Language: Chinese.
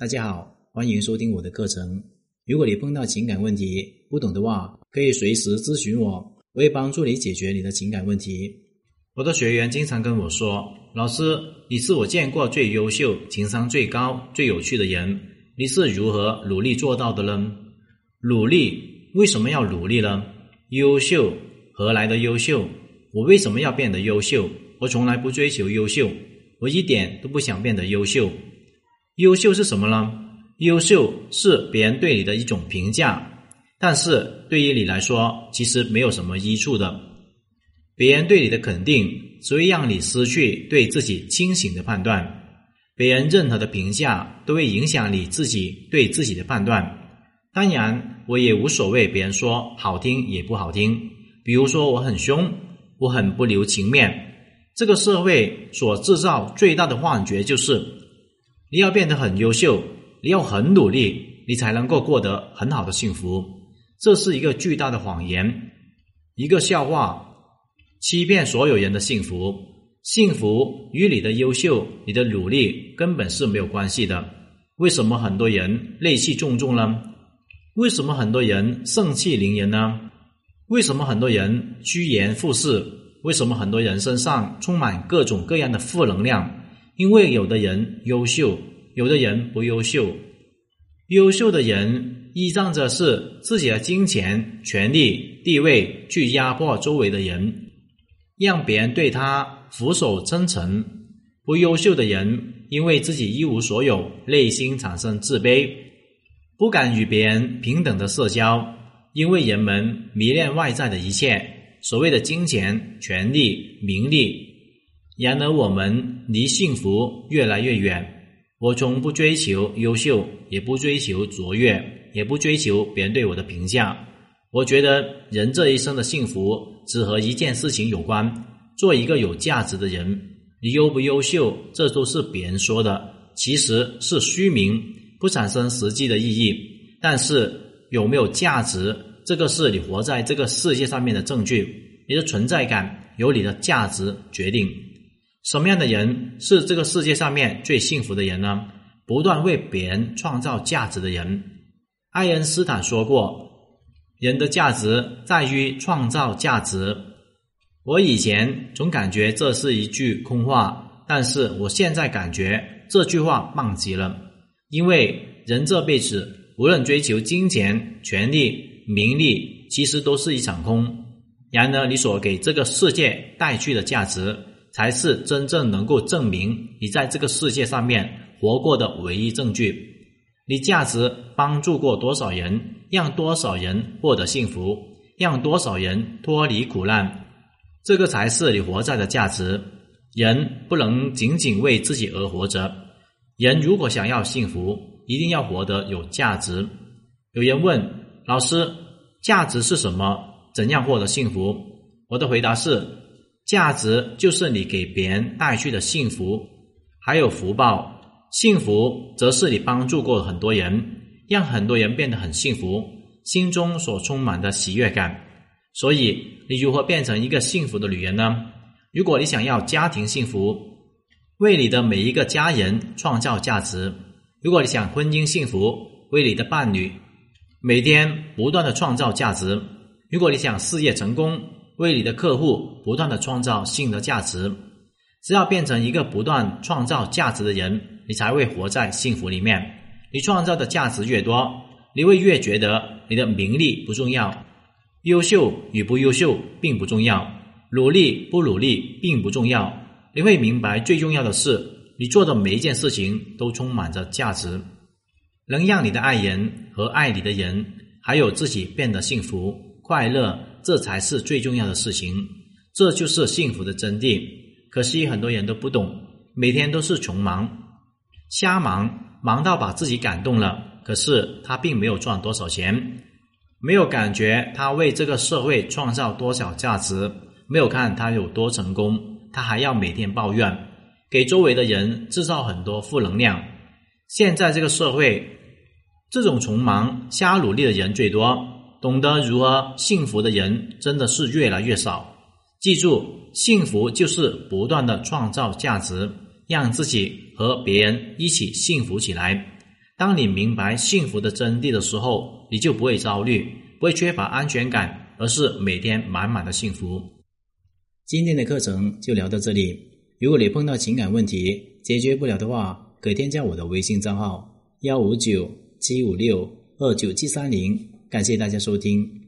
大家好，欢迎收听我的课程。如果你碰到情感问题不懂的话，可以随时咨询我，我会帮助你解决你的情感问题。我的学员经常跟我说：“老师，你是我见过最优秀、情商最高、最有趣的人，你是如何努力做到的呢？”努力为什么要努力呢？优秀何来的优秀？我为什么要变得优秀？我从来不追求优秀。我一点都不想变得优秀。优秀是什么呢？优秀是别人对你的一种评价，但是对于你来说，其实没有什么益处的。别人对你的肯定只会让你失去对自己清醒的判断。别人任何的评价都会影响你自己对自己的判断。当然，我也无所谓别人说好听也不好听。比如说，我很凶，我很不留情面。这个社会所制造最大的幻觉就是，你要变得很优秀，你要很努力，你才能够过得很好的幸福。这是一个巨大的谎言，一个笑话，欺骗所有人的幸福。幸福与你的优秀、你的努力根本是没有关系的。为什么很多人戾气重重呢？为什么很多人盛气凌人呢？为什么很多人趋炎附势？为什么很多人身上充满各种各样的负能量？因为有的人优秀，有的人不优秀。优秀的人依仗着是自己的金钱、权力、地位去压迫周围的人，让别人对他俯首称臣；不优秀的人因为自己一无所有，内心产生自卑，不敢与别人平等的社交，因为人们迷恋外在的一切。所谓的金钱、权力、名利，然而我们离幸福越来越远。我从不追求优秀，也不追求卓越，也不追求别人对我的评价。我觉得人这一生的幸福只和一件事情有关：做一个有价值的人。你优不优秀，这都是别人说的，其实是虚名，不产生实际的意义。但是有没有价值？这个是你活在这个世界上面的证据，你的存在感由你的价值决定。什么样的人是这个世界上面最幸福的人呢？不断为别人创造价值的人。爱因斯坦说过：“人的价值在于创造价值。”我以前总感觉这是一句空话，但是我现在感觉这句话棒极了，因为人这辈子无论追求金钱、权力。名利其实都是一场空，然而你所给这个世界带去的价值，才是真正能够证明你在这个世界上面活过的唯一证据。你价值帮助过多少人，让多少人获得幸福，让多少人脱离苦难，这个才是你活在的价值。人不能仅仅为自己而活着，人如果想要幸福，一定要活得有价值。有人问。老师，价值是什么？怎样获得幸福？我的回答是：价值就是你给别人带去的幸福，还有福报。幸福则是你帮助过很多人，让很多人变得很幸福，心中所充满的喜悦感。所以，你如何变成一个幸福的女人呢？如果你想要家庭幸福，为你的每一个家人创造价值；如果你想婚姻幸福，为你的伴侣。每天不断的创造价值。如果你想事业成功，为你的客户不断的创造新的价值。只要变成一个不断创造价值的人，你才会活在幸福里面。你创造的价值越多，你会越觉得你的名利不重要，优秀与不优秀并不重要，努力不努力并不重要。你会明白，最重要的是你做的每一件事情都充满着价值。能让你的爱人和爱你的人，还有自己变得幸福快乐，这才是最重要的事情。这就是幸福的真谛。可惜很多人都不懂，每天都是穷忙、瞎忙，忙到把自己感动了，可是他并没有赚多少钱，没有感觉他为这个社会创造多少价值，没有看他有多成功，他还要每天抱怨，给周围的人制造很多负能量。现在这个社会。这种穷忙瞎努力的人最多，懂得如何幸福的人真的是越来越少。记住，幸福就是不断的创造价值，让自己和别人一起幸福起来。当你明白幸福的真谛的时候，你就不会焦虑，不会缺乏安全感，而是每天满满的幸福。今天的课程就聊到这里。如果你碰到情感问题解决不了的话，可以添加我的微信账号幺五九七五六二九七三零。感谢大家收听。